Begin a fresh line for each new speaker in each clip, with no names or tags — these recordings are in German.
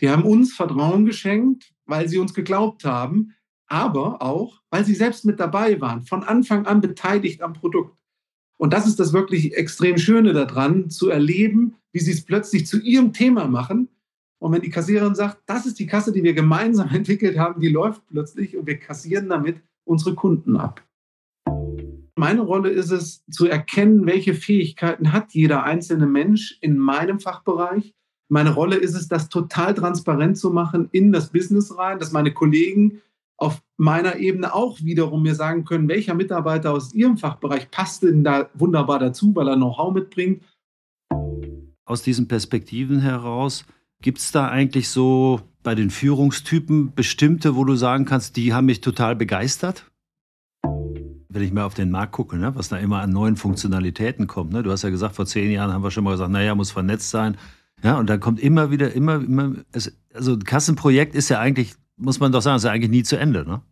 Die haben uns Vertrauen geschenkt, weil sie uns geglaubt haben, aber auch, weil sie selbst mit dabei waren, von Anfang an beteiligt am Produkt. Und das ist das wirklich extrem Schöne daran, zu erleben, wie sie es plötzlich zu ihrem Thema machen. Und wenn die Kassiererin sagt, das ist die Kasse, die wir gemeinsam entwickelt haben, die läuft plötzlich und wir kassieren damit unsere Kunden ab. Meine Rolle ist es, zu erkennen, welche Fähigkeiten hat jeder einzelne Mensch in meinem Fachbereich. Meine Rolle ist es, das total transparent zu machen in das Business rein, dass meine Kollegen auf meiner Ebene auch wiederum mir sagen können, welcher Mitarbeiter aus ihrem Fachbereich passt denn da wunderbar dazu, weil er Know-how mitbringt.
Aus diesen Perspektiven heraus, gibt es da eigentlich so bei den Führungstypen bestimmte, wo du sagen kannst, die haben mich total begeistert? wenn ich mal auf den Markt gucke, ne, was da immer an neuen Funktionalitäten kommt. Ne? Du hast ja gesagt, vor zehn Jahren haben wir schon mal gesagt, naja, muss vernetzt sein. Ja, und dann kommt immer wieder, immer, immer, es, also ein Kassenprojekt ist ja eigentlich, muss man doch sagen, ist ja eigentlich nie zu Ende. Ne?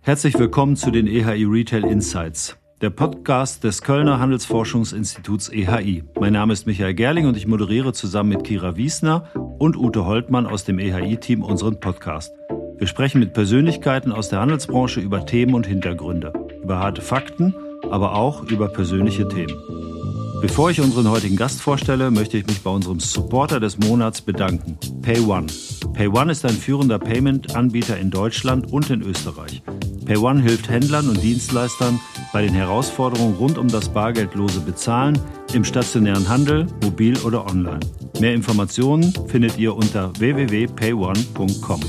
Herzlich willkommen zu den EHI Retail Insights, der Podcast des Kölner Handelsforschungsinstituts EHI. Mein Name ist Michael Gerling und ich moderiere zusammen mit Kira Wiesner und Ute Holtmann aus dem EHI-Team unseren Podcast. Wir sprechen mit Persönlichkeiten aus der Handelsbranche über Themen und Hintergründe, über harte Fakten, aber auch über persönliche Themen. Bevor ich unseren heutigen Gast vorstelle, möchte ich mich bei unserem Supporter des Monats bedanken, PayOne. PayOne ist ein führender Payment-Anbieter in Deutschland und in Österreich. PayOne hilft Händlern und Dienstleistern bei den Herausforderungen rund um das bargeldlose Bezahlen im stationären Handel, mobil oder online. Mehr Informationen findet ihr unter www.payone.com.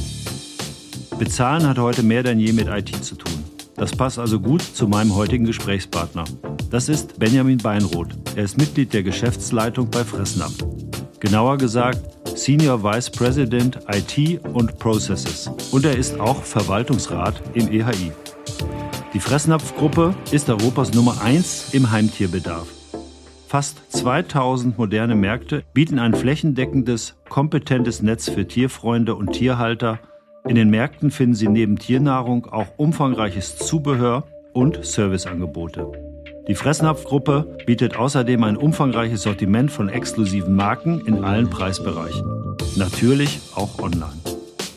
Bezahlen hat heute mehr denn je mit IT zu tun. Das passt also gut zu meinem heutigen Gesprächspartner. Das ist Benjamin Beinroth. Er ist Mitglied der Geschäftsleitung bei Fressnapf. Genauer gesagt Senior Vice President IT und Processes. Und er ist auch Verwaltungsrat im EHI. Die Fressnapf-Gruppe ist Europas Nummer 1 im Heimtierbedarf. Fast 2000 moderne Märkte bieten ein flächendeckendes, kompetentes Netz für Tierfreunde und Tierhalter – in den Märkten finden Sie neben Tiernahrung auch umfangreiches Zubehör und Serviceangebote. Die Fressnapf-Gruppe bietet außerdem ein umfangreiches Sortiment von exklusiven Marken in allen Preisbereichen. Natürlich auch online.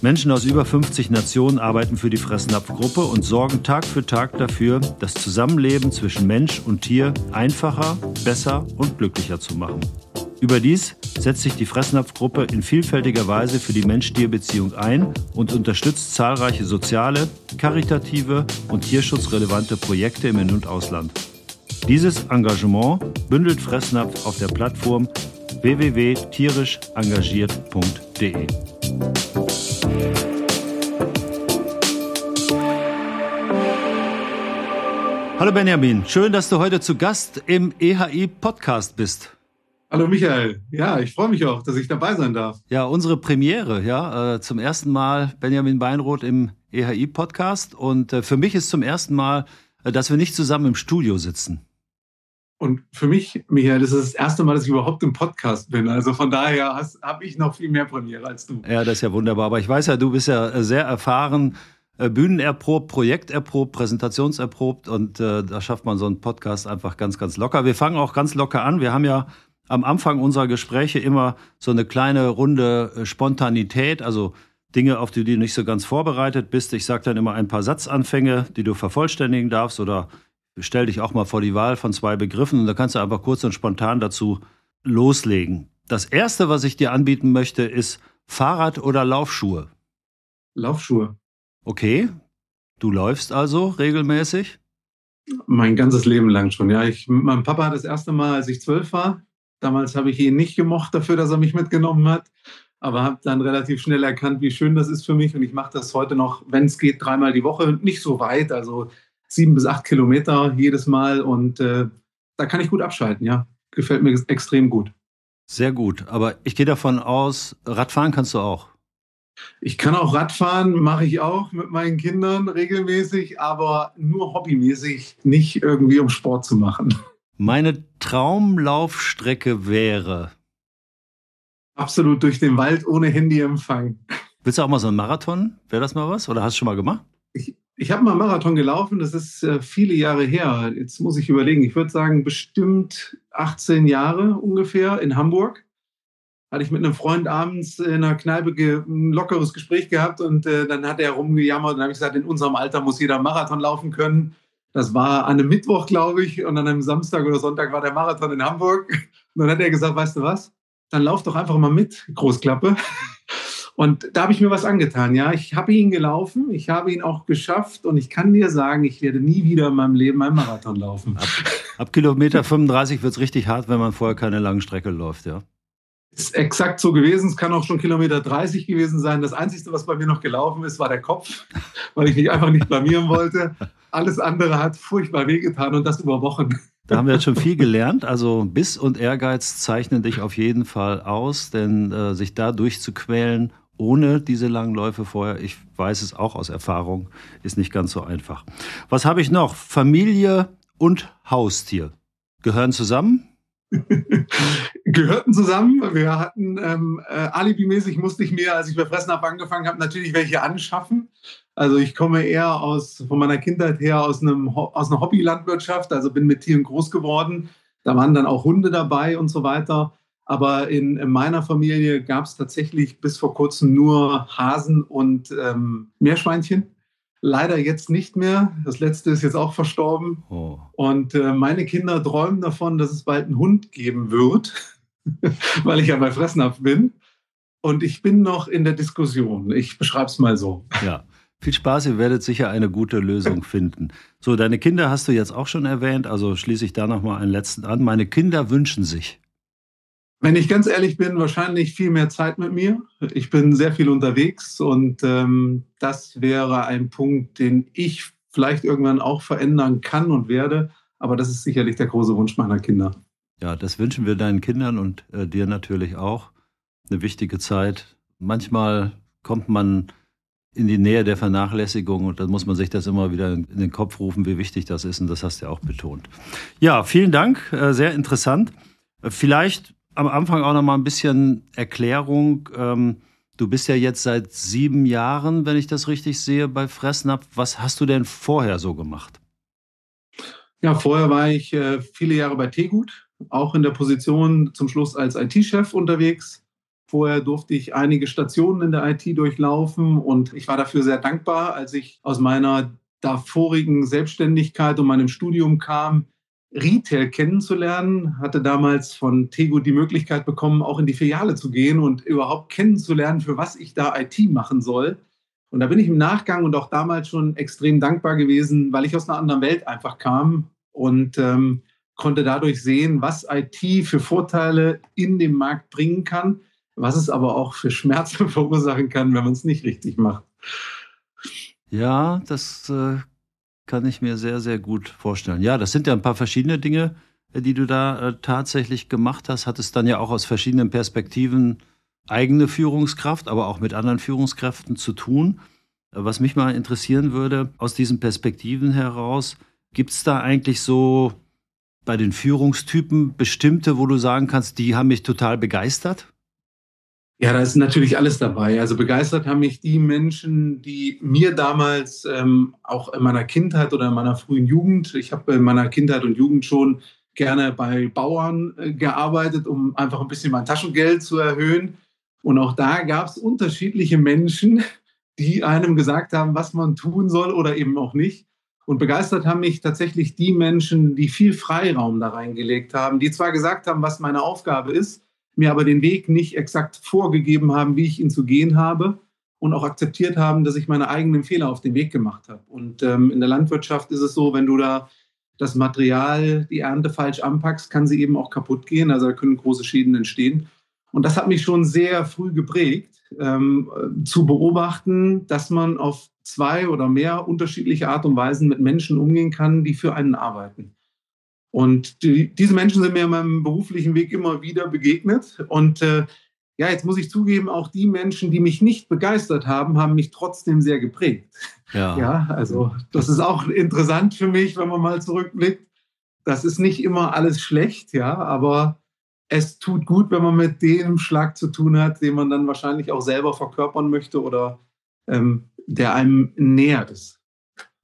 Menschen aus über 50 Nationen arbeiten für die Fressnapf-Gruppe und sorgen Tag für Tag dafür, das Zusammenleben zwischen Mensch und Tier einfacher, besser und glücklicher zu machen. Überdies setzt sich die Fressnapf-Gruppe in vielfältiger Weise für die Mensch-Tier-Beziehung ein und unterstützt zahlreiche soziale, karitative und tierschutzrelevante Projekte im In- und Ausland. Dieses Engagement bündelt Fressnapf auf der Plattform www.tierischengagiert.de. Hallo Benjamin, schön, dass du heute zu Gast im EHI Podcast bist.
Hallo Michael. Ja, ich freue mich auch, dass ich dabei sein darf.
Ja, unsere Premiere, ja, äh, zum ersten Mal Benjamin Beinroth im EHI-Podcast. Und äh, für mich ist zum ersten Mal, äh, dass wir nicht zusammen im Studio sitzen.
Und für mich, Michael, das ist das erste Mal, dass ich überhaupt im Podcast bin. Also von daher habe ich noch viel mehr Premiere als du.
Ja, das ist ja wunderbar. Aber ich weiß ja, du bist ja sehr erfahren, Bühnenerprobt, Projekterprobt, Präsentationserprobt. Und äh, da schafft man so einen Podcast einfach ganz, ganz locker. Wir fangen auch ganz locker an. Wir haben ja am Anfang unserer Gespräche immer so eine kleine Runde äh, Spontanität, also Dinge, auf die du nicht so ganz vorbereitet bist. Ich sage dann immer ein paar Satzanfänge, die du vervollständigen darfst oder stell dich auch mal vor die Wahl von zwei Begriffen und da kannst du einfach kurz und spontan dazu loslegen. Das erste, was ich dir anbieten möchte, ist Fahrrad oder Laufschuhe?
Laufschuhe.
Okay. Du läufst also regelmäßig?
Mein ganzes Leben lang schon, ja. Ich, mein Papa hat das erste Mal, als ich zwölf war, Damals habe ich ihn nicht gemocht dafür, dass er mich mitgenommen hat, aber habe dann relativ schnell erkannt, wie schön das ist für mich. Und ich mache das heute noch, wenn es geht, dreimal die Woche. Nicht so weit, also sieben bis acht Kilometer jedes Mal. Und äh, da kann ich gut abschalten, ja. Gefällt mir extrem gut.
Sehr gut. Aber ich gehe davon aus, Radfahren kannst du auch.
Ich kann auch Radfahren, mache ich auch mit meinen Kindern regelmäßig, aber nur hobbymäßig, nicht irgendwie um Sport zu machen.
Meine Traumlaufstrecke wäre.
Absolut durch den Wald ohne Handyempfang.
Willst du auch mal so einen Marathon? Wäre das mal was? Oder hast du schon mal gemacht?
Ich, ich habe mal einen Marathon gelaufen, das ist äh, viele Jahre her. Jetzt muss ich überlegen, ich würde sagen bestimmt 18 Jahre ungefähr in Hamburg. hatte ich mit einem Freund abends in einer Kneipe ein lockeres Gespräch gehabt und äh, dann hat er rumgejammert und habe ich gesagt, in unserem Alter muss jeder Marathon laufen können. Das war an einem Mittwoch, glaube ich, und an einem Samstag oder Sonntag war der Marathon in Hamburg. Und dann hat er gesagt, weißt du was, dann lauf doch einfach mal mit, Großklappe. Und da habe ich mir was angetan. Ja, ich habe ihn gelaufen, ich habe ihn auch geschafft und ich kann dir sagen, ich werde nie wieder in meinem Leben einen Marathon laufen.
Ab, ab Kilometer 35 wird es richtig hart, wenn man vorher keine lange Strecke läuft, ja.
Ist exakt so gewesen. Es kann auch schon Kilometer 30 gewesen sein. Das Einzige, was bei mir noch gelaufen ist, war der Kopf, weil ich mich einfach nicht blamieren wollte. Alles andere hat furchtbar wehgetan und das über Wochen.
Da haben wir jetzt schon viel gelernt. Also Biss und Ehrgeiz zeichnen dich auf jeden Fall aus, denn äh, sich da durchzuquälen ohne diese langen Läufe vorher, ich weiß es auch aus Erfahrung, ist nicht ganz so einfach. Was habe ich noch? Familie und Haustier gehören zusammen?
Gehörten zusammen. Wir hatten ähm, äh, alibimäßig musste ich mir, als ich bei Fressnapf angefangen habe, natürlich welche anschaffen. Also ich komme eher aus von meiner Kindheit her aus einem aus einer Hobbylandwirtschaft, also bin mit Tieren groß geworden. Da waren dann auch Hunde dabei und so weiter. Aber in, in meiner Familie gab es tatsächlich bis vor kurzem nur Hasen und ähm, Meerschweinchen. Leider jetzt nicht mehr. Das letzte ist jetzt auch verstorben. Oh. Und äh, meine Kinder träumen davon, dass es bald einen Hund geben wird, weil ich ja bei Fressnapf bin. Und ich bin noch in der Diskussion. Ich beschreibe es mal so.
Ja. Viel Spaß, ihr werdet sicher eine gute Lösung finden. So, deine Kinder hast du jetzt auch schon erwähnt, also schließe ich da nochmal einen letzten an. Meine Kinder wünschen sich.
Wenn ich ganz ehrlich bin, wahrscheinlich viel mehr Zeit mit mir. Ich bin sehr viel unterwegs und ähm, das wäre ein Punkt, den ich vielleicht irgendwann auch verändern kann und werde. Aber das ist sicherlich der große Wunsch meiner Kinder.
Ja, das wünschen wir deinen Kindern und äh, dir natürlich auch. Eine wichtige Zeit. Manchmal kommt man in die Nähe der Vernachlässigung und dann muss man sich das immer wieder in den Kopf rufen, wie wichtig das ist und das hast du ja auch betont. Ja, vielen Dank, äh, sehr interessant. Äh, vielleicht am Anfang auch noch mal ein bisschen Erklärung. Ähm, du bist ja jetzt seit sieben Jahren, wenn ich das richtig sehe, bei Fressnapf. Was hast du denn vorher so gemacht?
Ja, vorher war ich äh, viele Jahre bei Tegut, auch in der Position zum Schluss als IT-Chef unterwegs. Vorher durfte ich einige Stationen in der IT durchlaufen und ich war dafür sehr dankbar, als ich aus meiner davorigen Selbstständigkeit und meinem Studium kam, Retail kennenzulernen, hatte damals von Tego die Möglichkeit bekommen, auch in die Filiale zu gehen und überhaupt kennenzulernen, für was ich da IT machen soll. Und da bin ich im Nachgang und auch damals schon extrem dankbar gewesen, weil ich aus einer anderen Welt einfach kam und ähm, konnte dadurch sehen, was IT für Vorteile in dem Markt bringen kann, was es aber auch für Schmerzen verursachen kann, wenn man es nicht richtig macht.
Ja, das äh, kann ich mir sehr, sehr gut vorstellen. Ja, das sind ja ein paar verschiedene Dinge, äh, die du da äh, tatsächlich gemacht hast. Hattest dann ja auch aus verschiedenen Perspektiven eigene Führungskraft, aber auch mit anderen Führungskräften zu tun. Äh, was mich mal interessieren würde, aus diesen Perspektiven heraus, gibt es da eigentlich so bei den Führungstypen bestimmte, wo du sagen kannst, die haben mich total begeistert?
Ja, da ist natürlich alles dabei. Also begeistert haben mich die Menschen, die mir damals ähm, auch in meiner Kindheit oder in meiner frühen Jugend, ich habe in meiner Kindheit und Jugend schon gerne bei Bauern äh, gearbeitet, um einfach ein bisschen mein Taschengeld zu erhöhen. Und auch da gab es unterschiedliche Menschen, die einem gesagt haben, was man tun soll oder eben auch nicht. Und begeistert haben mich tatsächlich die Menschen, die viel Freiraum da reingelegt haben, die zwar gesagt haben, was meine Aufgabe ist, mir aber den Weg nicht exakt vorgegeben haben, wie ich ihn zu gehen habe und auch akzeptiert haben, dass ich meine eigenen Fehler auf den Weg gemacht habe. Und ähm, in der Landwirtschaft ist es so, wenn du da das Material, die Ernte falsch anpackst, kann sie eben auch kaputt gehen. Also da können große Schäden entstehen. Und das hat mich schon sehr früh geprägt, ähm, zu beobachten, dass man auf zwei oder mehr unterschiedliche Art und Weisen mit Menschen umgehen kann, die für einen arbeiten. Und die, diese Menschen sind mir in meinem beruflichen Weg immer wieder begegnet. Und äh, ja, jetzt muss ich zugeben, auch die Menschen, die mich nicht begeistert haben, haben mich trotzdem sehr geprägt. Ja, ja also das ist auch interessant für mich, wenn man mal zurückblickt. Das ist nicht immer alles schlecht, ja, aber es tut gut, wenn man mit dem Schlag zu tun hat, den man dann wahrscheinlich auch selber verkörpern möchte oder ähm, der einem näher ist.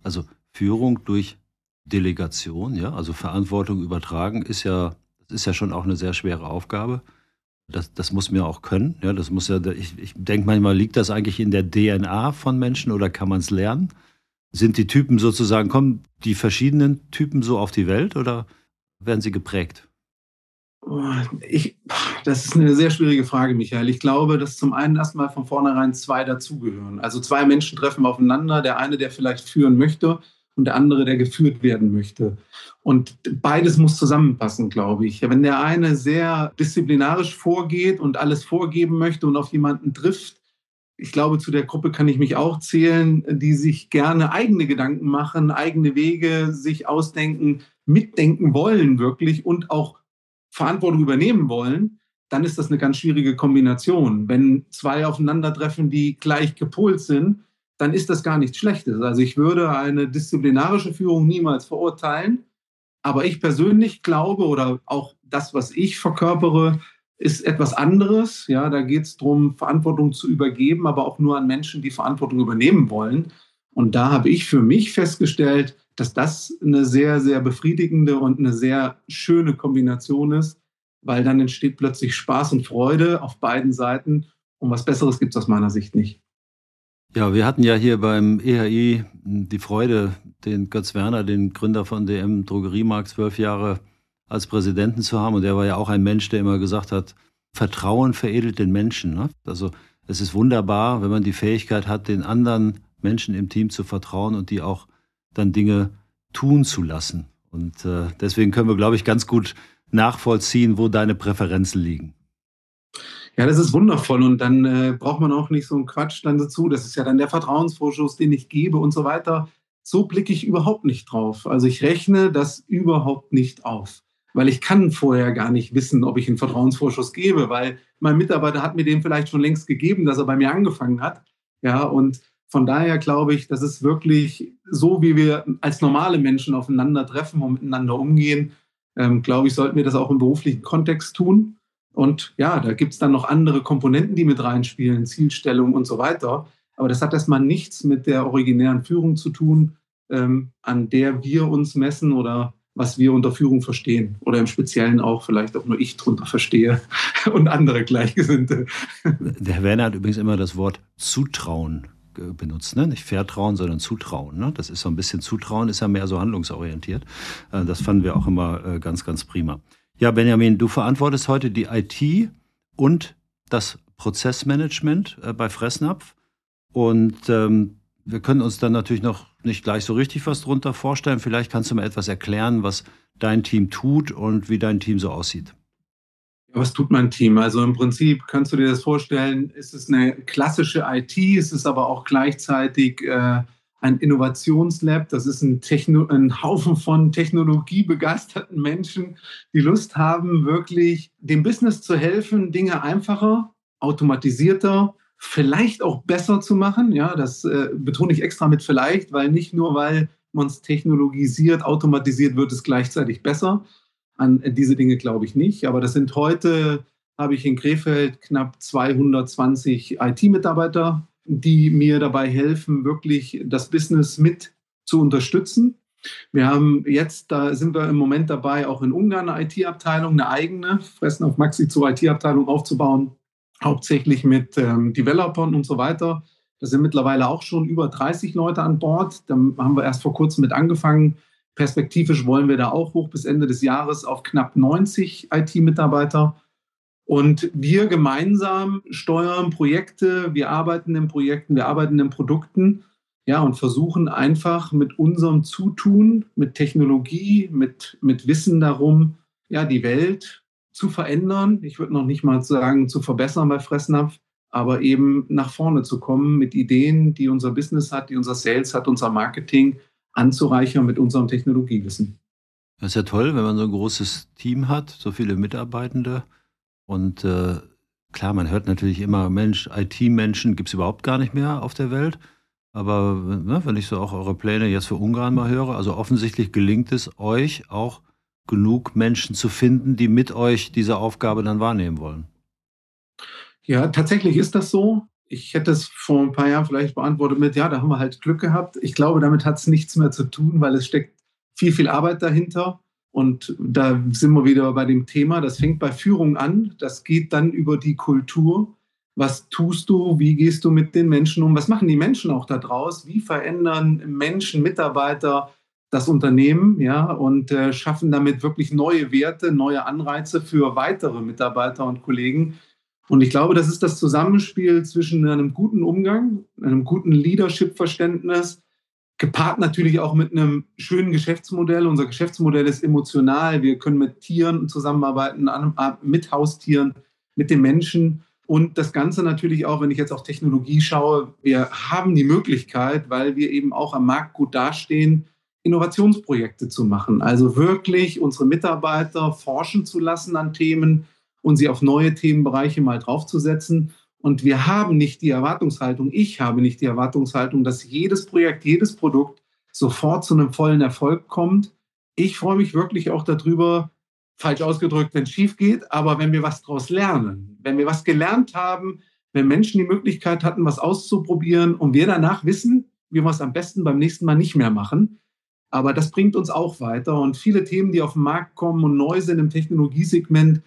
Also Führung durch Delegation, ja, also Verantwortung übertragen, ist ja, ist ja schon auch eine sehr schwere Aufgabe. Das, das muss mir auch können. Ja, das muss ja, ich, ich denke manchmal, liegt das eigentlich in der DNA von Menschen oder kann man es lernen? Sind die Typen sozusagen, kommen die verschiedenen Typen so auf die Welt oder werden sie geprägt?
Ich, das ist eine sehr schwierige Frage, Michael. Ich glaube, dass zum einen erstmal von vornherein zwei dazugehören. Also zwei Menschen treffen aufeinander. Der eine, der vielleicht führen möchte und der andere, der geführt werden möchte. Und beides muss zusammenpassen, glaube ich. Wenn der eine sehr disziplinarisch vorgeht und alles vorgeben möchte und auf jemanden trifft, ich glaube, zu der Gruppe kann ich mich auch zählen, die sich gerne eigene Gedanken machen, eigene Wege sich ausdenken, mitdenken wollen wirklich und auch Verantwortung übernehmen wollen, dann ist das eine ganz schwierige Kombination. Wenn zwei aufeinandertreffen, die gleich gepolt sind, dann ist das gar nichts Schlechtes. Also ich würde eine disziplinarische Führung niemals verurteilen, aber ich persönlich glaube oder auch das, was ich verkörpere, ist etwas anderes. Ja, da geht es darum, Verantwortung zu übergeben, aber auch nur an Menschen, die Verantwortung übernehmen wollen. Und da habe ich für mich festgestellt, dass das eine sehr, sehr befriedigende und eine sehr schöne Kombination ist, weil dann entsteht plötzlich Spaß und Freude auf beiden Seiten. Und was Besseres gibt es aus meiner Sicht nicht.
Ja, wir hatten ja hier beim EHI die Freude, den Götz Werner, den Gründer von DM Drogeriemarkt, zwölf Jahre als Präsidenten zu haben. Und er war ja auch ein Mensch, der immer gesagt hat, Vertrauen veredelt den Menschen. Ne? Also es ist wunderbar, wenn man die Fähigkeit hat, den anderen Menschen im Team zu vertrauen und die auch dann Dinge tun zu lassen. Und äh, deswegen können wir, glaube ich, ganz gut nachvollziehen, wo deine Präferenzen liegen.
Ja, das ist wundervoll und dann äh, braucht man auch nicht so einen Quatsch dann dazu. Das ist ja dann der Vertrauensvorschuss, den ich gebe und so weiter. So blicke ich überhaupt nicht drauf. Also ich rechne das überhaupt nicht auf, weil ich kann vorher gar nicht wissen, ob ich einen Vertrauensvorschuss gebe, weil mein Mitarbeiter hat mir den vielleicht schon längst gegeben, dass er bei mir angefangen hat. Ja, und von daher glaube ich, das ist wirklich so, wie wir als normale Menschen aufeinandertreffen und miteinander umgehen, ähm, glaube ich, sollten wir das auch im beruflichen Kontext tun. Und ja, da gibt es dann noch andere Komponenten, die mit reinspielen, Zielstellung und so weiter. Aber das hat erstmal nichts mit der originären Führung zu tun, ähm, an der wir uns messen oder was wir unter Führung verstehen. Oder im Speziellen auch vielleicht auch nur ich drunter verstehe und andere Gleichgesinnte.
Der Werner hat übrigens immer das Wort Zutrauen benutzt. Ne? Nicht Vertrauen, sondern Zutrauen. Ne? Das ist so ein bisschen Zutrauen, ist ja mehr so handlungsorientiert. Äh, das fanden wir auch immer äh, ganz, ganz prima. Ja, Benjamin, du verantwortest heute die IT und das Prozessmanagement äh, bei Fressnapf. Und ähm, wir können uns dann natürlich noch nicht gleich so richtig was drunter vorstellen. Vielleicht kannst du mal etwas erklären, was dein Team tut und wie dein Team so aussieht.
Was tut mein Team? Also im Prinzip kannst du dir das vorstellen, ist es eine klassische IT, es ist aber auch gleichzeitig äh, ein Innovationslab. Das ist ein, Techno ein Haufen von technologiebegeisterten Menschen, die Lust haben, wirklich dem Business zu helfen, Dinge einfacher, automatisierter, vielleicht auch besser zu machen. Ja, das äh, betone ich extra mit vielleicht, weil nicht nur, weil man es technologisiert, automatisiert, wird es gleichzeitig besser. An diese Dinge glaube ich nicht. Aber das sind heute, habe ich in Krefeld knapp 220 IT-Mitarbeiter, die mir dabei helfen, wirklich das Business mit zu unterstützen. Wir haben jetzt, da sind wir im Moment dabei, auch in Ungarn eine IT-Abteilung, eine eigene, Fressen auf Maxi zur IT-Abteilung aufzubauen, hauptsächlich mit ähm, Developern und so weiter. Da sind mittlerweile auch schon über 30 Leute an Bord. Da haben wir erst vor kurzem mit angefangen. Perspektivisch wollen wir da auch hoch bis Ende des Jahres auf knapp 90 IT-Mitarbeiter. Und wir gemeinsam steuern Projekte, wir arbeiten in Projekten, wir arbeiten in Produkten, ja, und versuchen einfach mit unserem Zutun, mit Technologie, mit, mit Wissen darum, ja, die Welt zu verändern. Ich würde noch nicht mal sagen, zu verbessern bei Fressnapf, aber eben nach vorne zu kommen mit Ideen, die unser Business hat, die unser Sales hat, unser Marketing anzureichern mit unserem Technologiewissen.
Das ist ja toll, wenn man so ein großes Team hat, so viele Mitarbeitende. Und äh, klar, man hört natürlich immer, Mensch, IT-Menschen gibt es überhaupt gar nicht mehr auf der Welt. Aber ne, wenn ich so auch eure Pläne jetzt für Ungarn mal höre, also offensichtlich gelingt es euch auch genug Menschen zu finden, die mit euch diese Aufgabe dann wahrnehmen wollen.
Ja, tatsächlich ist das so ich hätte es vor ein paar Jahren vielleicht beantwortet mit, ja, da haben wir halt Glück gehabt. Ich glaube, damit hat es nichts mehr zu tun, weil es steckt viel, viel Arbeit dahinter. Und da sind wir wieder bei dem Thema, das fängt bei Führung an, das geht dann über die Kultur. Was tust du? Wie gehst du mit den Menschen um? Was machen die Menschen auch da draus? Wie verändern Menschen, Mitarbeiter das Unternehmen ja, und äh, schaffen damit wirklich neue Werte, neue Anreize für weitere Mitarbeiter und Kollegen? Und ich glaube, das ist das Zusammenspiel zwischen einem guten Umgang, einem guten Leadership-Verständnis, gepaart natürlich auch mit einem schönen Geschäftsmodell. Unser Geschäftsmodell ist emotional. Wir können mit Tieren zusammenarbeiten, mit Haustieren, mit den Menschen. Und das Ganze natürlich auch, wenn ich jetzt auf Technologie schaue, wir haben die Möglichkeit, weil wir eben auch am Markt gut dastehen, Innovationsprojekte zu machen. Also wirklich unsere Mitarbeiter forschen zu lassen an Themen und sie auf neue Themenbereiche mal draufzusetzen. Und wir haben nicht die Erwartungshaltung, ich habe nicht die Erwartungshaltung, dass jedes Projekt, jedes Produkt sofort zu einem vollen Erfolg kommt. Ich freue mich wirklich auch darüber, falsch ausgedrückt, wenn es schief geht, aber wenn wir was daraus lernen, wenn wir was gelernt haben, wenn Menschen die Möglichkeit hatten, was auszuprobieren und wir danach wissen, wie wir es am besten beim nächsten Mal nicht mehr machen. Aber das bringt uns auch weiter. Und viele Themen, die auf den Markt kommen und neu sind im Technologiesegment,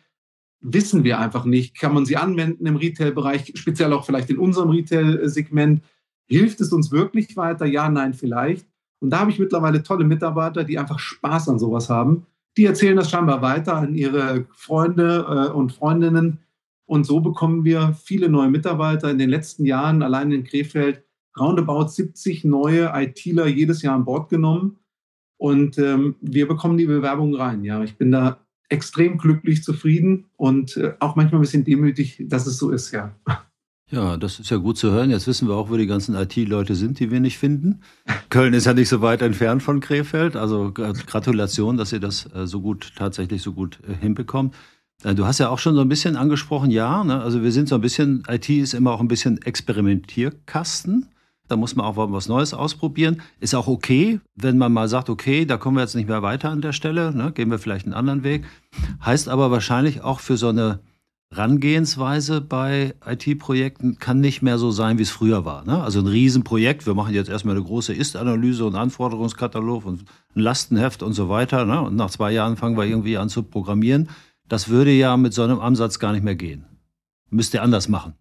wissen wir einfach nicht. Kann man sie anwenden im Retail-Bereich, speziell auch vielleicht in unserem Retail-Segment? Hilft es uns wirklich weiter? Ja, nein, vielleicht. Und da habe ich mittlerweile tolle Mitarbeiter, die einfach Spaß an sowas haben. Die erzählen das scheinbar weiter an ihre Freunde äh, und Freundinnen. Und so bekommen wir viele neue Mitarbeiter. In den letzten Jahren allein in Krefeld roundabout 70 neue ITler jedes Jahr an Bord genommen. Und ähm, wir bekommen die Bewerbung rein. Ja, ich bin da extrem glücklich, zufrieden und äh, auch manchmal ein bisschen demütig, dass es so ist, ja.
Ja, das ist ja gut zu hören. Jetzt wissen wir auch, wo die ganzen IT-Leute sind, die wir nicht finden. Köln ist ja nicht so weit entfernt von Krefeld. Also Gratulation, dass ihr das äh, so gut, tatsächlich so gut äh, hinbekommt. Äh, du hast ja auch schon so ein bisschen angesprochen, ja, ne? also wir sind so ein bisschen, IT ist immer auch ein bisschen Experimentierkasten. Da muss man auch was Neues ausprobieren. Ist auch okay, wenn man mal sagt, okay, da kommen wir jetzt nicht mehr weiter an der Stelle, ne? gehen wir vielleicht einen anderen Weg. Heißt aber wahrscheinlich auch für so eine Rangehensweise bei IT-Projekten kann nicht mehr so sein, wie es früher war. Ne? Also ein Riesenprojekt, wir machen jetzt erstmal eine große Ist-Analyse und Anforderungskatalog und ein Lastenheft und so weiter. Ne? Und nach zwei Jahren fangen wir irgendwie an zu programmieren. Das würde ja mit so einem Ansatz gar nicht mehr gehen. Müsst ihr anders machen.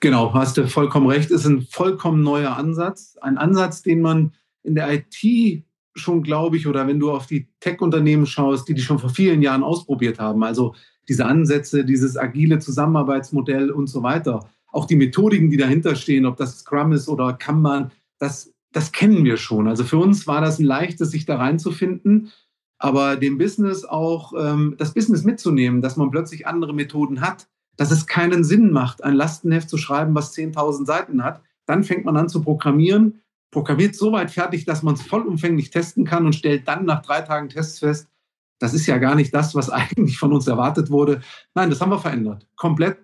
Genau, hast du vollkommen recht. Ist ein vollkommen neuer Ansatz. Ein Ansatz, den man in der IT schon, glaube ich, oder wenn du auf die Tech-Unternehmen schaust, die die schon vor vielen Jahren ausprobiert haben. Also diese Ansätze, dieses agile Zusammenarbeitsmodell und so weiter. Auch die Methodiken, die dahinter stehen, ob das Scrum ist oder Kanban, das, das kennen wir schon. Also für uns war das ein leichtes, sich da reinzufinden. Aber dem Business auch, ähm, das Business mitzunehmen, dass man plötzlich andere Methoden hat, dass es keinen Sinn macht, ein Lastenheft zu schreiben, was 10.000 Seiten hat. Dann fängt man an zu programmieren, programmiert so weit fertig, dass man es vollumfänglich testen kann und stellt dann nach drei Tagen Tests fest, das ist ja gar nicht das, was eigentlich von uns erwartet wurde. Nein, das haben wir verändert. Komplett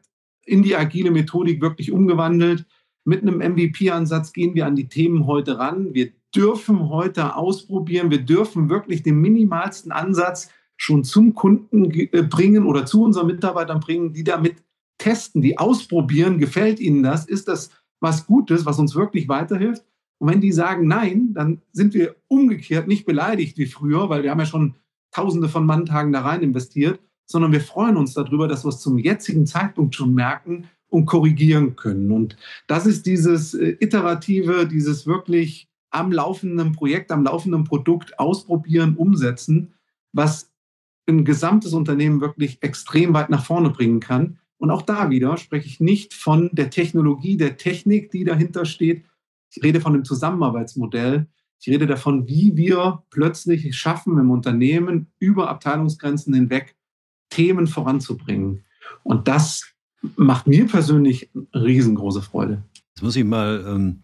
in die agile Methodik wirklich umgewandelt. Mit einem MVP-Ansatz gehen wir an die Themen heute ran. Wir dürfen heute ausprobieren. Wir dürfen wirklich den minimalsten Ansatz schon zum Kunden äh, bringen oder zu unseren Mitarbeitern bringen, die damit testen, die ausprobieren, gefällt ihnen das, ist das was Gutes, was uns wirklich weiterhilft. Und wenn die sagen Nein, dann sind wir umgekehrt nicht beleidigt wie früher, weil wir haben ja schon Tausende von Manntagen da rein investiert, sondern wir freuen uns darüber, dass wir es zum jetzigen Zeitpunkt schon merken und korrigieren können. Und das ist dieses äh, iterative, dieses wirklich am laufenden Projekt, am laufenden Produkt ausprobieren, umsetzen, was ein gesamtes Unternehmen wirklich extrem weit nach vorne bringen kann. Und auch da wieder spreche ich nicht von der Technologie, der Technik, die dahinter steht. Ich rede von dem Zusammenarbeitsmodell. Ich rede davon, wie wir plötzlich schaffen, im Unternehmen über Abteilungsgrenzen hinweg Themen voranzubringen. Und das macht mir persönlich riesengroße Freude.
Jetzt muss ich mal ähm,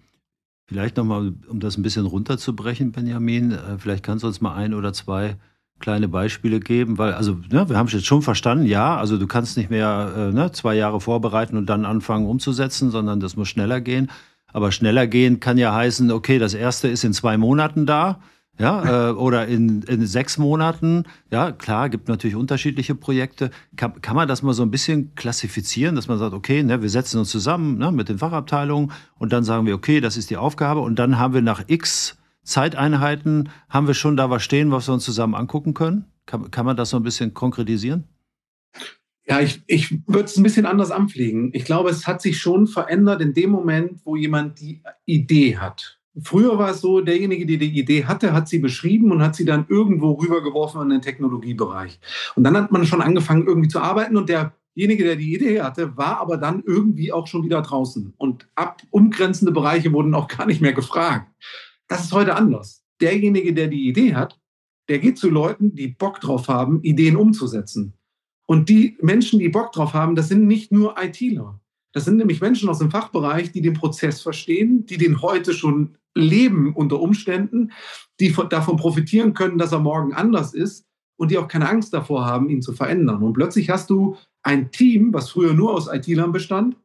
vielleicht nochmal, um das ein bisschen runterzubrechen, Benjamin, äh, vielleicht kannst du uns mal ein oder zwei kleine Beispiele geben, weil, also, ne, wir haben es jetzt schon verstanden, ja, also du kannst nicht mehr äh, ne, zwei Jahre vorbereiten und dann anfangen umzusetzen, sondern das muss schneller gehen. Aber schneller gehen kann ja heißen, okay, das erste ist in zwei Monaten da, ja, äh, oder in, in sechs Monaten. Ja, klar, gibt natürlich unterschiedliche Projekte. Kann, kann man das mal so ein bisschen klassifizieren, dass man sagt, okay, ne, wir setzen uns zusammen ne, mit den Fachabteilungen und dann sagen wir, okay, das ist die Aufgabe und dann haben wir nach X Zeiteinheiten haben wir schon da was stehen, was wir uns zusammen angucken können? Kann, kann man das so ein bisschen konkretisieren?
Ja, ich, ich würde es ein bisschen anders anfliegen. Ich glaube, es hat sich schon verändert in dem Moment, wo jemand die Idee hat. Früher war es so, derjenige, der die Idee hatte, hat sie beschrieben und hat sie dann irgendwo rübergeworfen in den Technologiebereich. Und dann hat man schon angefangen, irgendwie zu arbeiten und derjenige, der die Idee hatte, war aber dann irgendwie auch schon wieder draußen. Und ab umgrenzende Bereiche wurden auch gar nicht mehr gefragt. Das ist heute anders. Derjenige, der die Idee hat, der geht zu Leuten, die Bock drauf haben, Ideen umzusetzen. Und die Menschen, die Bock drauf haben, das sind nicht nur ITler. Das sind nämlich Menschen aus dem Fachbereich, die den Prozess verstehen, die den heute schon leben unter Umständen, die davon profitieren können, dass er morgen anders ist und die auch keine Angst davor haben, ihn zu verändern. Und plötzlich hast du ein Team, was früher nur aus IT-Lern bestand,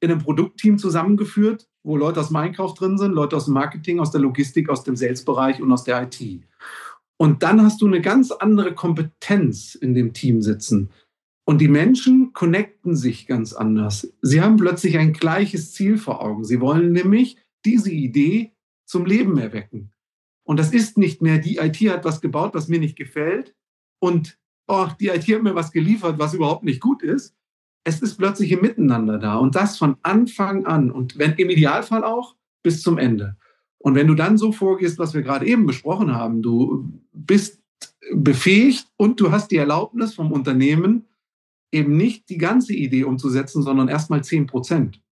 in einem Produktteam zusammengeführt, wo Leute aus dem Einkauf drin sind, Leute aus dem Marketing, aus der Logistik, aus dem Sales-Bereich und aus der IT. Und dann hast du eine ganz andere Kompetenz in dem Team sitzen. Und die Menschen connecten sich ganz anders. Sie haben plötzlich ein gleiches Ziel vor Augen. Sie wollen nämlich diese Idee zum Leben erwecken. Und das ist nicht mehr, die IT hat was gebaut, was mir nicht gefällt. Und oh, die IT hat mir was geliefert, was überhaupt nicht gut ist. Es ist plötzlich ein Miteinander da. Und das von Anfang an. Und wenn im Idealfall auch bis zum Ende. Und wenn du dann so vorgehst, was wir gerade eben besprochen haben, du bist befähigt und du hast die Erlaubnis vom Unternehmen, eben nicht die ganze Idee umzusetzen, sondern erstmal 10 Prozent.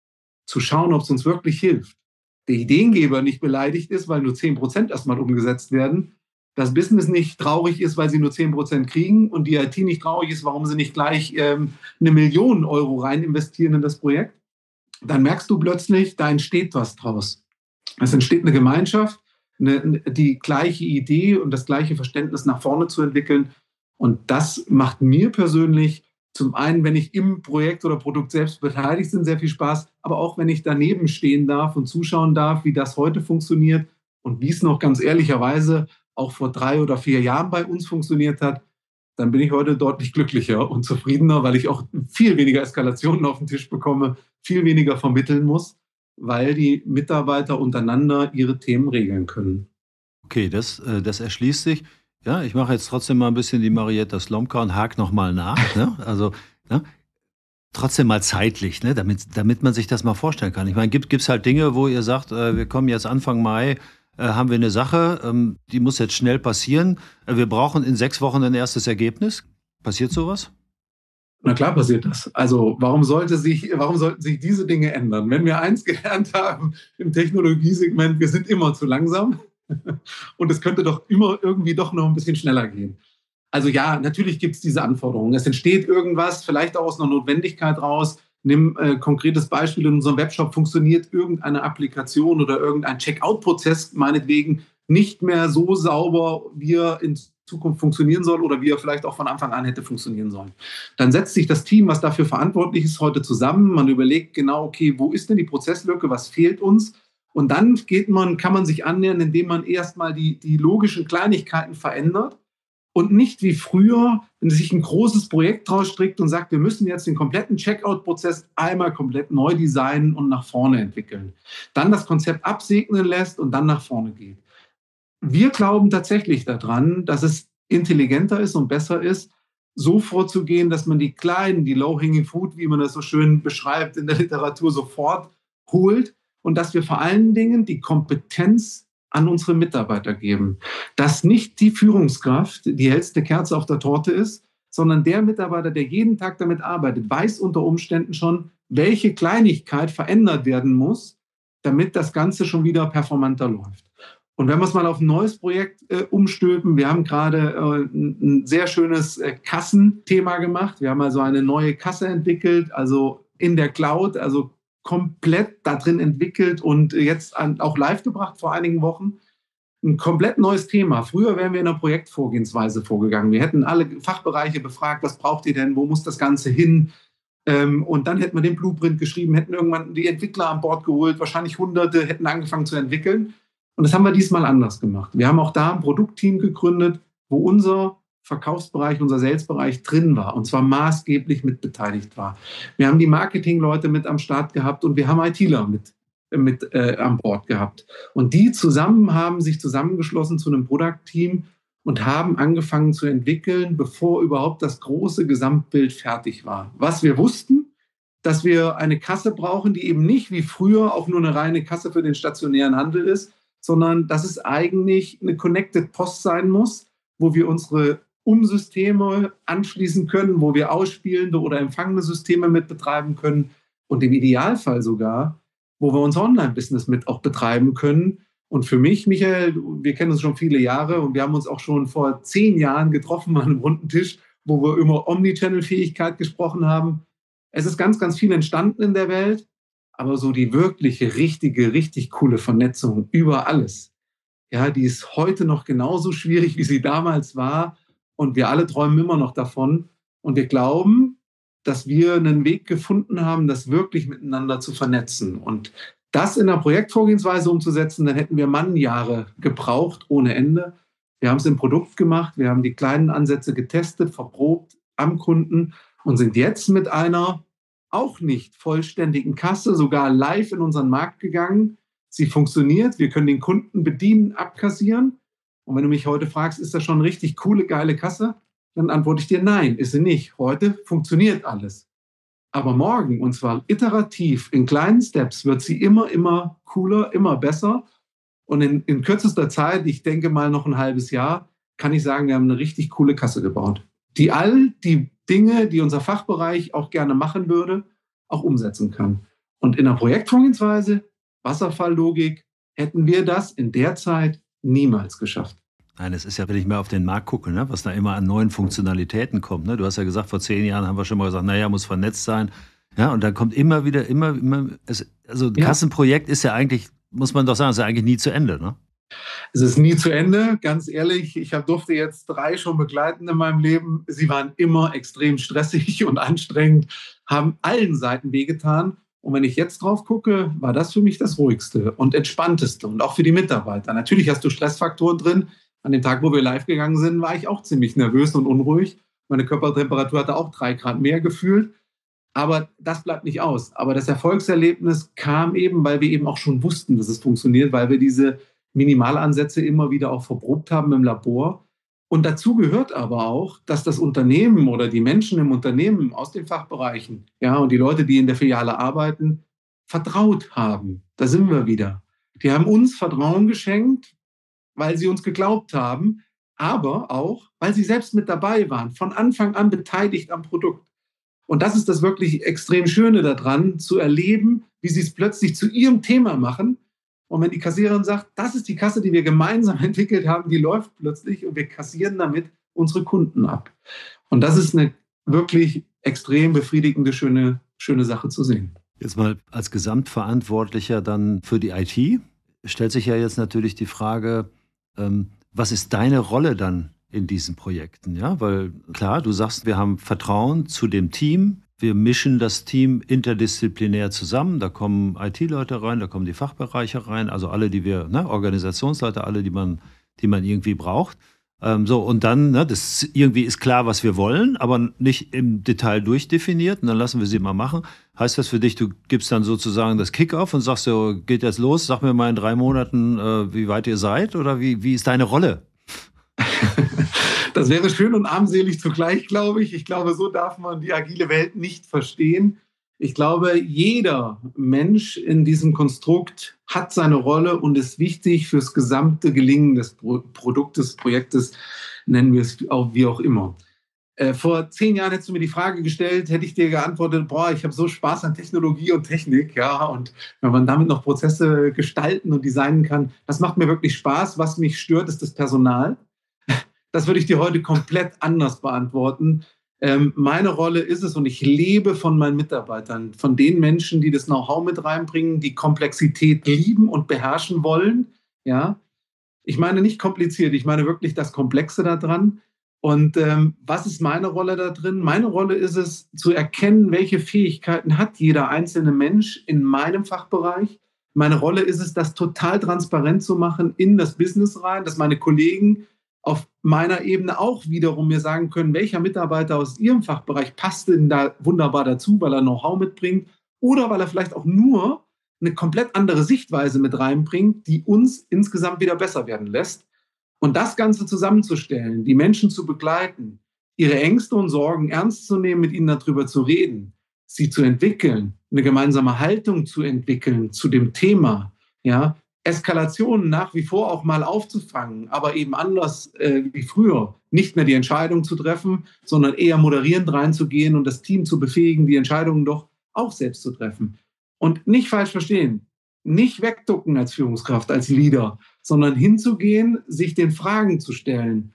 Zu schauen, ob es uns wirklich hilft. Der Ideengeber nicht beleidigt ist, weil nur 10 Prozent erstmal umgesetzt werden. Das Business nicht traurig ist, weil sie nur 10 Prozent kriegen und die IT nicht traurig ist, warum sie nicht gleich ähm, eine Million Euro rein investieren in das Projekt. Dann merkst du plötzlich, da entsteht was draus. Es entsteht eine Gemeinschaft, eine, die gleiche Idee und das gleiche Verständnis nach vorne zu entwickeln. Und das macht mir persönlich zum einen, wenn ich im Projekt oder Produkt selbst beteiligt bin, sehr viel Spaß, aber auch wenn ich daneben stehen darf und zuschauen darf, wie das heute funktioniert und wie es noch ganz ehrlicherweise auch vor drei oder vier Jahren bei uns funktioniert hat, dann bin ich heute deutlich glücklicher und zufriedener, weil ich auch viel weniger Eskalationen auf den Tisch bekomme, viel weniger vermitteln muss weil die Mitarbeiter untereinander ihre Themen regeln können.
Okay, das, äh, das erschließt sich. Ja, ich mache jetzt trotzdem mal ein bisschen die Marietta Slomka und hake nochmal nach. Ne? Also, ne? trotzdem mal zeitlich, ne? damit, damit man sich das mal vorstellen kann. Ich meine, gibt es halt Dinge, wo ihr sagt, äh, wir kommen jetzt Anfang Mai, äh, haben wir eine Sache, ähm, die muss jetzt schnell passieren. Äh, wir brauchen in sechs Wochen ein erstes Ergebnis. Passiert sowas?
Na klar passiert das. Also warum, sollte sich, warum sollten sich diese Dinge ändern? Wenn wir eins gelernt haben im Technologiesegment, wir sind immer zu langsam und es könnte doch immer irgendwie doch noch ein bisschen schneller gehen. Also ja, natürlich gibt es diese Anforderungen. Es entsteht irgendwas, vielleicht auch aus einer Notwendigkeit raus. Nimm äh, konkretes Beispiel, in unserem Webshop funktioniert irgendeine Applikation oder irgendein Checkout-Prozess meinetwegen nicht mehr so sauber, wie er in Zukunft funktionieren soll oder wie er vielleicht auch von Anfang an hätte funktionieren sollen. Dann setzt sich das Team, was dafür verantwortlich ist, heute zusammen. Man überlegt genau, okay, wo ist denn die Prozesslücke, was fehlt uns? Und dann geht man, kann man sich annähern, indem man erstmal die, die logischen Kleinigkeiten verändert und nicht wie früher, wenn sich ein großes Projekt draus strickt und sagt, wir müssen jetzt den kompletten Checkout-Prozess einmal komplett neu designen und nach vorne entwickeln. Dann das Konzept absegnen lässt und dann nach vorne geht wir glauben tatsächlich daran, dass es intelligenter ist und besser ist, so vorzugehen, dass man die kleinen, die low-hanging fruit, wie man das so schön beschreibt in der Literatur, sofort holt und dass wir vor allen Dingen die Kompetenz an unsere Mitarbeiter geben. Dass nicht die Führungskraft die hellste Kerze auf der Torte ist, sondern der Mitarbeiter, der jeden Tag damit arbeitet, weiß unter Umständen schon, welche Kleinigkeit verändert werden muss, damit das Ganze schon wieder performanter läuft. Und wenn wir es mal auf ein neues Projekt äh, umstülpen, wir haben gerade äh, ein sehr schönes äh, Kassenthema gemacht. Wir haben also eine neue Kasse entwickelt, also in der Cloud, also komplett da drin entwickelt und jetzt auch live gebracht vor einigen Wochen. Ein komplett neues Thema. Früher wären wir in einer Projektvorgehensweise vorgegangen. Wir hätten alle Fachbereiche befragt, was braucht ihr denn, wo muss das Ganze hin? Ähm, und dann hätten wir den Blueprint geschrieben, hätten irgendwann die Entwickler an Bord geholt, wahrscheinlich Hunderte hätten angefangen zu entwickeln. Und das haben wir diesmal anders gemacht. Wir haben auch da ein Produktteam gegründet, wo unser Verkaufsbereich, unser Salesbereich drin war und zwar maßgeblich mit beteiligt war. Wir haben die Marketingleute mit am Start gehabt und wir haben ITler mit, mit äh, an Bord gehabt. Und die zusammen haben sich zusammengeschlossen zu einem Produktteam und haben angefangen zu entwickeln, bevor überhaupt das große Gesamtbild fertig war. Was wir wussten, dass wir eine Kasse brauchen, die eben nicht wie früher auch nur eine reine Kasse für den stationären Handel ist, sondern dass es eigentlich eine Connected Post sein muss, wo wir unsere Umsysteme anschließen können, wo wir ausspielende oder empfangende Systeme mit betreiben können und im Idealfall sogar, wo wir unser Online-Business mit auch betreiben können. Und für mich, Michael, wir kennen uns schon viele Jahre und wir haben uns auch schon vor zehn Jahren getroffen an einem runden Tisch, wo wir über Omnichannel-Fähigkeit gesprochen haben. Es ist ganz, ganz viel entstanden in der Welt, aber so die wirkliche, richtige, richtig coole Vernetzung über alles, ja, die ist heute noch genauso schwierig, wie sie damals war. Und wir alle träumen immer noch davon. Und wir glauben, dass wir einen Weg gefunden haben, das wirklich miteinander zu vernetzen. Und das in der Projektvorgehensweise umzusetzen, dann hätten wir Mannjahre gebraucht ohne Ende. Wir haben es im Produkt gemacht, wir haben die kleinen Ansätze getestet, verprobt am Kunden und sind jetzt mit einer auch nicht vollständigen Kasse sogar live in unseren Markt gegangen. Sie funktioniert, wir können den Kunden bedienen, abkassieren. Und wenn du mich heute fragst, ist das schon eine richtig coole, geile Kasse? Dann antworte ich dir, nein, ist sie nicht. Heute funktioniert alles. Aber morgen, und zwar iterativ, in kleinen Steps, wird sie immer, immer cooler, immer besser. Und in, in kürzester Zeit, ich denke mal noch ein halbes Jahr, kann ich sagen, wir haben eine richtig coole Kasse gebaut, die all die Dinge, die unser Fachbereich auch gerne machen würde, auch umsetzen kann. Und in der Projektvorgehensweise, Wasserfalllogik, hätten wir das in der Zeit niemals geschafft.
Nein, es ist ja, wenn ich mal auf den Markt gucke, ne, was da immer an neuen Funktionalitäten kommt. Ne? Du hast ja gesagt, vor zehn Jahren haben wir schon mal gesagt, naja, muss vernetzt sein. Ja, und dann kommt immer wieder, immer, immer, es, also ein ja. Kassenprojekt ist ja eigentlich, muss man doch sagen, ist ja eigentlich nie zu Ende, ne?
Es ist nie zu Ende, ganz ehrlich. Ich durfte jetzt drei schon begleiten in meinem Leben. Sie waren immer extrem stressig und anstrengend, haben allen Seiten wehgetan. Und wenn ich jetzt drauf gucke, war das für mich das ruhigste und entspannteste und auch für die Mitarbeiter. Natürlich hast du Stressfaktoren drin. An dem Tag, wo wir live gegangen sind, war ich auch ziemlich nervös und unruhig. Meine Körpertemperatur hatte auch drei Grad mehr gefühlt. Aber das bleibt nicht aus. Aber das Erfolgserlebnis kam eben, weil wir eben auch schon wussten, dass es funktioniert, weil wir diese Minimalansätze immer wieder auch verprobt haben im Labor. Und dazu gehört aber auch, dass das Unternehmen oder die Menschen im Unternehmen aus den Fachbereichen, ja, und die Leute, die in der Filiale arbeiten, vertraut haben. Da sind wir wieder. Die haben uns Vertrauen geschenkt, weil sie uns geglaubt haben, aber auch, weil sie selbst mit dabei waren, von Anfang an beteiligt am Produkt. Und das ist das wirklich extrem Schöne daran, zu erleben, wie sie es plötzlich zu ihrem Thema machen und wenn die Kassiererin sagt, das ist die Kasse, die wir gemeinsam entwickelt haben, die läuft plötzlich und wir kassieren damit unsere Kunden ab. Und das ist eine wirklich extrem befriedigende, schöne, schöne Sache zu sehen.
Jetzt mal als Gesamtverantwortlicher dann für die IT stellt sich ja jetzt natürlich die Frage, ähm, was ist deine Rolle dann in diesen Projekten? Ja, weil klar, du sagst, wir haben Vertrauen zu dem Team, wir mischen das Team interdisziplinär zusammen. Da kommen IT-Leute rein, da kommen die Fachbereiche rein, also alle, die wir, ne, Organisationsleute, alle, die man, die man irgendwie braucht. Ähm, so, und dann, ne, das irgendwie ist klar, was wir wollen, aber nicht im Detail durchdefiniert. Und dann lassen wir sie mal machen. Heißt das für dich, du gibst dann sozusagen das Kickoff und sagst so, geht jetzt los, sag mir mal in drei Monaten, äh, wie weit ihr seid oder wie, wie ist deine Rolle?
Das wäre schön und armselig zugleich, glaube ich. Ich glaube, so darf man die agile Welt nicht verstehen. Ich glaube, jeder Mensch in diesem Konstrukt hat seine Rolle und ist wichtig fürs gesamte Gelingen des Produktes, Projektes, nennen wir es auch wie auch immer. Äh, vor zehn Jahren hättest du mir die Frage gestellt, hätte ich dir geantwortet, boah, ich habe so Spaß an Technologie und Technik, ja, und wenn man damit noch Prozesse gestalten und designen kann, das macht mir wirklich Spaß. Was mich stört, ist das Personal. Das würde ich dir heute komplett anders beantworten. Ähm, meine Rolle ist es und ich lebe von meinen Mitarbeitern, von den Menschen, die das Know-how mit reinbringen, die Komplexität lieben und beherrschen wollen. Ja, ich meine nicht kompliziert, ich meine wirklich das Komplexe daran. Und ähm, was ist meine Rolle da drin? Meine Rolle ist es, zu erkennen, welche Fähigkeiten hat jeder einzelne Mensch in meinem Fachbereich. Meine Rolle ist es, das total transparent zu machen in das Business rein, dass meine Kollegen auf meiner Ebene auch wiederum mir sagen können, welcher Mitarbeiter aus ihrem Fachbereich passt denn da wunderbar dazu, weil er Know-how mitbringt oder weil er vielleicht auch nur eine komplett andere Sichtweise mit reinbringt, die uns insgesamt wieder besser werden lässt. Und das Ganze zusammenzustellen, die Menschen zu begleiten, ihre Ängste und Sorgen ernst zu nehmen, mit ihnen darüber zu reden, sie zu entwickeln, eine gemeinsame Haltung zu entwickeln zu dem Thema, ja, Eskalationen nach wie vor auch mal aufzufangen, aber eben anders äh, wie früher. Nicht mehr die Entscheidung zu treffen, sondern eher moderierend reinzugehen und das Team zu befähigen, die Entscheidungen doch auch selbst zu treffen. Und nicht falsch verstehen, nicht wegducken als Führungskraft, als Leader, sondern hinzugehen, sich den Fragen zu stellen.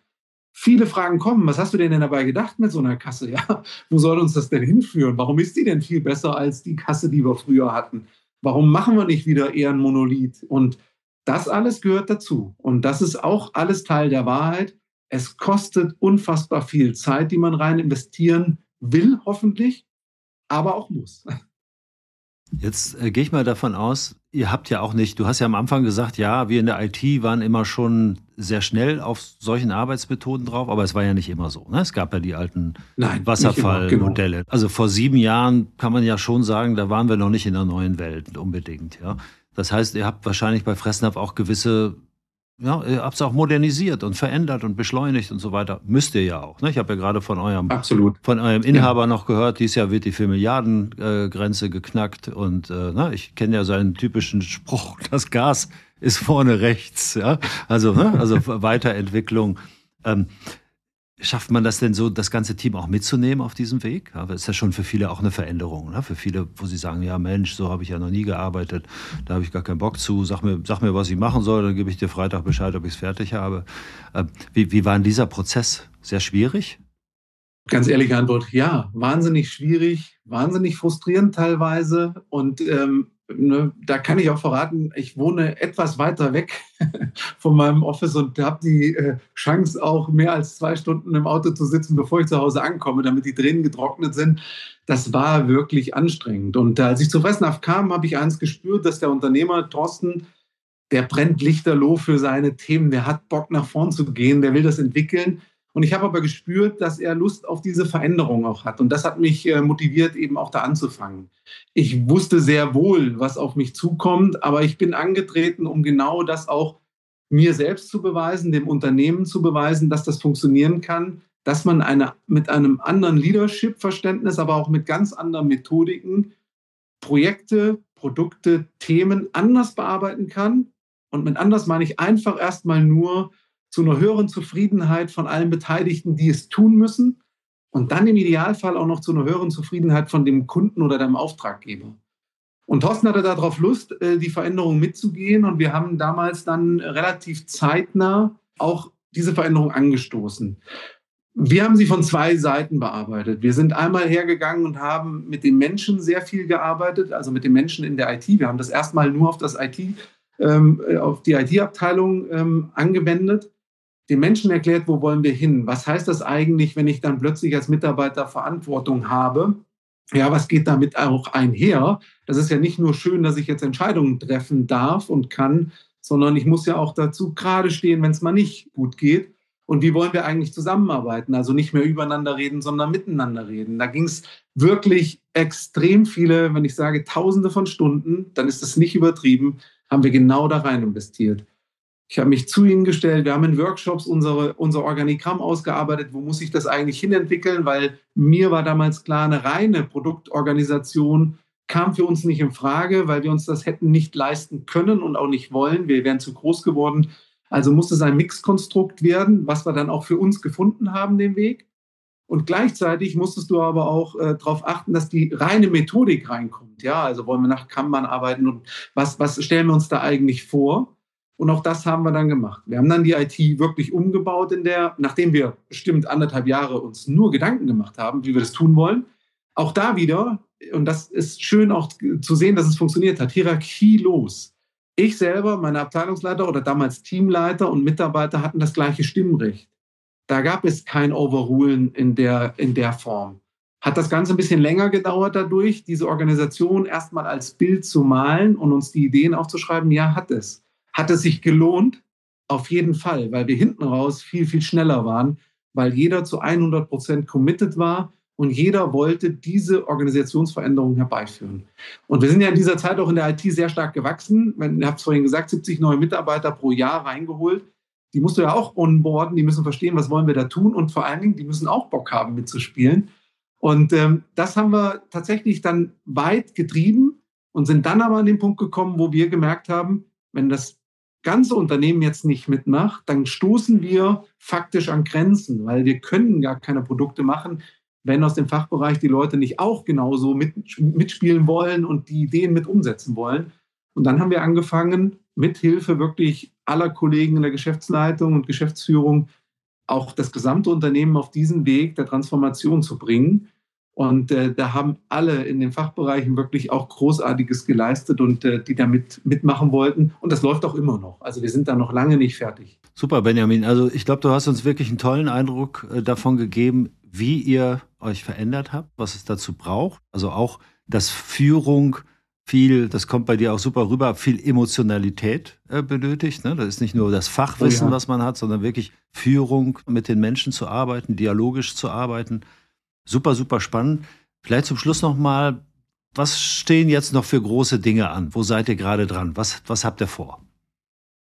Viele Fragen kommen. Was hast du denn, denn dabei gedacht mit so einer Kasse? Ja, wo soll uns das denn hinführen? Warum ist die denn viel besser als die Kasse, die wir früher hatten? Warum machen wir nicht wieder eher ein Monolith? Und das alles gehört dazu. Und das ist auch alles Teil der Wahrheit. Es kostet unfassbar viel Zeit, die man rein investieren will, hoffentlich, aber auch muss.
Jetzt äh, gehe ich mal davon aus, ihr habt ja auch nicht, du hast ja am Anfang gesagt, ja, wir in der IT waren immer schon sehr schnell auf solchen Arbeitsmethoden drauf, aber es war ja nicht immer so. Ne? Es gab ja die alten Wasserfallmodelle. Genau. Also vor sieben Jahren kann man ja schon sagen, da waren wir noch nicht in der neuen Welt unbedingt. Ja? Das heißt, ihr habt wahrscheinlich bei Fressnapf auch gewisse ja, ihr habt es auch modernisiert und verändert und beschleunigt und so weiter. Müsst ihr ja auch. Ne? Ich habe ja gerade von eurem,
Absolut.
von eurem Inhaber ja. noch gehört, dieses Jahr wird die 4 Milliarden äh, Grenze geknackt. Und äh, ne? ich kenne ja seinen typischen Spruch, das Gas ist vorne rechts. Ja? Also, ne? also Weiterentwicklung. Ähm, Schafft man das denn so, das ganze Team auch mitzunehmen auf diesem Weg? Aber ist ja schon für viele auch eine Veränderung. Ne? Für viele, wo sie sagen, ja Mensch, so habe ich ja noch nie gearbeitet, da habe ich gar keinen Bock zu. Sag mir, sag mir, was ich machen soll, dann gebe ich dir Freitag Bescheid, ob ich es fertig habe. Äh, wie, wie war denn dieser Prozess? Sehr schwierig?
Ganz ehrliche Antwort, ja, wahnsinnig schwierig, wahnsinnig frustrierend teilweise. Und ähm, ne, da kann ich auch verraten, ich wohne etwas weiter weg von meinem Office und habe die äh, Chance, auch mehr als zwei Stunden im Auto zu sitzen, bevor ich zu Hause ankomme, damit die Tränen getrocknet sind. Das war wirklich anstrengend. Und als ich zu Fressnapf kam, habe ich eins gespürt, dass der Unternehmer Thorsten, der brennt lichterloh für seine Themen, der hat Bock nach vorn zu gehen, der will das entwickeln. Und ich habe aber gespürt, dass er Lust auf diese Veränderung auch hat. Und das hat mich äh, motiviert, eben auch da anzufangen. Ich wusste sehr wohl, was auf mich zukommt, aber ich bin angetreten, um genau das auch mir selbst zu beweisen, dem Unternehmen zu beweisen, dass das funktionieren kann, dass man eine, mit einem anderen Leadership-Verständnis, aber auch mit ganz anderen Methodiken Projekte, Produkte, Themen anders bearbeiten kann. Und mit anders meine ich einfach erstmal nur, zu einer höheren Zufriedenheit von allen Beteiligten, die es tun müssen. Und dann im Idealfall auch noch zu einer höheren Zufriedenheit von dem Kunden oder dem Auftraggeber. Und Thorsten hatte darauf Lust, äh, die Veränderung mitzugehen. Und wir haben damals dann relativ zeitnah auch diese Veränderung angestoßen. Wir haben sie von zwei Seiten bearbeitet. Wir sind einmal hergegangen und haben mit den Menschen sehr viel gearbeitet, also mit den Menschen in der IT. Wir haben das erstmal nur auf das IT, ähm, auf die IT-Abteilung ähm, angewendet den Menschen erklärt, wo wollen wir hin? Was heißt das eigentlich, wenn ich dann plötzlich als Mitarbeiter Verantwortung habe? Ja, was geht damit auch einher? Das ist ja nicht nur schön, dass ich jetzt Entscheidungen treffen darf und kann, sondern ich muss ja auch dazu gerade stehen, wenn es mal nicht gut geht. Und wie wollen wir eigentlich zusammenarbeiten? Also nicht mehr übereinander reden, sondern miteinander reden. Da ging es wirklich extrem viele, wenn ich sage Tausende von Stunden, dann ist das nicht übertrieben, haben wir genau da rein investiert. Ich habe mich zu ihnen gestellt. Wir haben in Workshops unsere, unser Organigramm ausgearbeitet. Wo muss ich das eigentlich hinentwickeln? Weil mir war damals klar, eine reine Produktorganisation kam für uns nicht in Frage, weil wir uns das hätten nicht leisten können und auch nicht wollen. Wir wären zu groß geworden. Also musste es ein Mixkonstrukt werden, was wir dann auch für uns gefunden haben, den Weg. Und gleichzeitig musstest du aber auch äh, darauf achten, dass die reine Methodik reinkommt. Ja, also wollen wir nach Kanban arbeiten und was, was stellen wir uns da eigentlich vor? Und auch das haben wir dann gemacht. Wir haben dann die IT wirklich umgebaut in der, nachdem wir bestimmt anderthalb Jahre uns nur Gedanken gemacht haben, wie wir das tun wollen. Auch da wieder, und das ist schön auch zu sehen, dass es funktioniert hat, hierarchielos. Ich selber, meine Abteilungsleiter oder damals Teamleiter und Mitarbeiter hatten das gleiche Stimmrecht. Da gab es kein Overrulen in der, in der Form. Hat das Ganze ein bisschen länger gedauert dadurch, diese Organisation erstmal als Bild zu malen und uns die Ideen aufzuschreiben? Ja, hat es. Hat es sich gelohnt? Auf jeden Fall, weil wir hinten raus viel, viel schneller waren, weil jeder zu 100 Prozent committed war und jeder wollte diese Organisationsveränderung herbeiführen. Und wir sind ja in dieser Zeit auch in der IT sehr stark gewachsen. Ich habe es vorhin gesagt, 70 neue Mitarbeiter pro Jahr reingeholt. die musst du ja auch onboarden, die müssen verstehen, was wollen wir da tun und vor allen Dingen, die müssen auch Bock haben mitzuspielen. Und ähm, das haben wir tatsächlich dann weit getrieben und sind dann aber an den Punkt gekommen, wo wir gemerkt haben, wenn das ganze Unternehmen jetzt nicht mitmacht, dann stoßen wir faktisch an Grenzen, weil wir können gar keine Produkte machen, wenn aus dem Fachbereich die Leute nicht auch genauso mit, mitspielen wollen und die Ideen mit umsetzen wollen. Und dann haben wir angefangen, mit Hilfe wirklich aller Kollegen in der Geschäftsleitung und Geschäftsführung auch das gesamte Unternehmen auf diesen Weg der Transformation zu bringen. Und äh, da haben alle in den Fachbereichen wirklich auch Großartiges geleistet und äh, die damit mitmachen wollten. Und das läuft auch immer noch. Also wir sind da noch lange nicht fertig.
Super, Benjamin. Also ich glaube, du hast uns wirklich einen tollen Eindruck äh, davon gegeben, wie ihr euch verändert habt, was es dazu braucht. Also auch, dass Führung viel, das kommt bei dir auch super rüber, viel Emotionalität äh, benötigt. Ne? Das ist nicht nur das Fachwissen, oh ja. was man hat, sondern wirklich Führung, mit den Menschen zu arbeiten, dialogisch zu arbeiten. Super, super spannend. Vielleicht zum Schluss nochmal, was stehen jetzt noch für große Dinge an? Wo seid ihr gerade dran? Was, was habt ihr vor?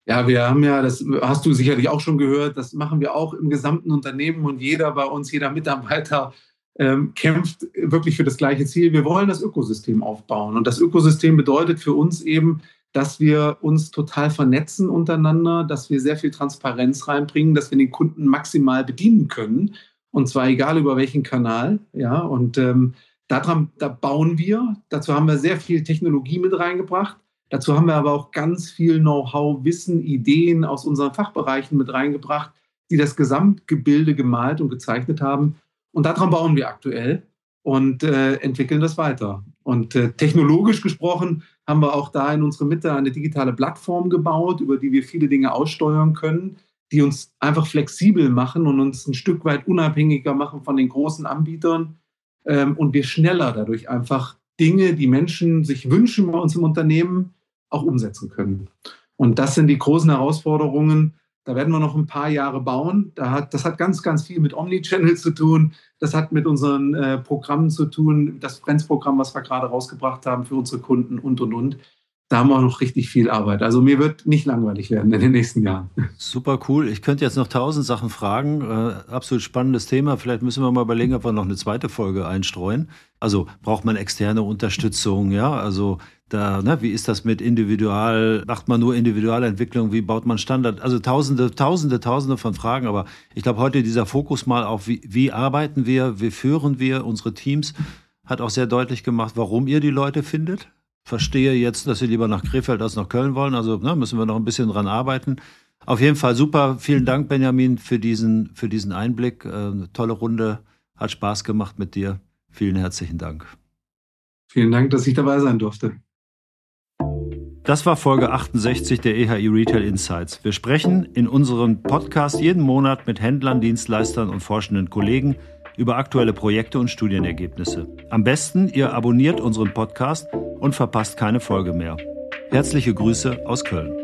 Ja, wir haben ja, das hast du sicherlich auch schon gehört, das machen wir auch im gesamten Unternehmen und jeder bei uns, jeder Mitarbeiter ähm, kämpft wirklich für das gleiche Ziel. Wir wollen das Ökosystem aufbauen. Und das Ökosystem bedeutet für uns eben, dass wir uns total vernetzen untereinander, dass wir sehr viel Transparenz reinbringen, dass wir den Kunden maximal bedienen können und zwar egal über welchen Kanal. Ja, und ähm, daran, da bauen wir. Dazu haben wir sehr viel Technologie mit reingebracht. Dazu haben wir aber auch ganz viel Know-how, Wissen, Ideen aus unseren Fachbereichen mit reingebracht, die das Gesamtgebilde gemalt und gezeichnet haben. Und daran bauen wir aktuell und äh, entwickeln das weiter. Und äh, technologisch gesprochen haben wir auch da in unserer Mitte eine digitale Plattform gebaut, über die wir viele Dinge aussteuern können die uns einfach flexibel machen und uns ein Stück weit unabhängiger machen von den großen Anbietern ähm, und wir schneller dadurch einfach Dinge, die Menschen sich wünschen bei uns im Unternehmen, auch umsetzen können. Und das sind die großen Herausforderungen. Da werden wir noch ein paar Jahre bauen. Da hat, das hat ganz, ganz viel mit Omnichannel zu tun. Das hat mit unseren äh, Programmen zu tun. Das Friends-Programm, was wir gerade rausgebracht haben für unsere Kunden und, und, und da haben wir noch richtig viel Arbeit. Also mir wird nicht langweilig werden in den nächsten Jahren.
Super cool. Ich könnte jetzt noch tausend Sachen fragen. Äh, absolut spannendes Thema. Vielleicht müssen wir mal überlegen, ob wir noch eine zweite Folge einstreuen. Also braucht man externe Unterstützung, ja? Also da, ne, wie ist das mit Individual? Macht man nur Individualentwicklung? Wie baut man Standard? Also tausende, tausende, tausende von Fragen. Aber ich glaube, heute dieser Fokus mal auf, wie, wie arbeiten wir, wie führen wir unsere Teams, hat auch sehr deutlich gemacht, warum ihr die Leute findet verstehe jetzt, dass Sie lieber nach Krefeld als nach Köln wollen. Also ne, müssen wir noch ein bisschen dran arbeiten. Auf jeden Fall super. Vielen Dank, Benjamin, für diesen, für diesen Einblick. Äh, eine tolle Runde. Hat Spaß gemacht mit dir. Vielen herzlichen Dank.
Vielen Dank, dass ich dabei sein durfte.
Das war Folge 68 der EHI Retail Insights. Wir sprechen in unserem Podcast jeden Monat mit Händlern, Dienstleistern und forschenden Kollegen über aktuelle Projekte und Studienergebnisse. Am besten, ihr abonniert unseren Podcast und verpasst keine Folge mehr. Herzliche Grüße aus Köln.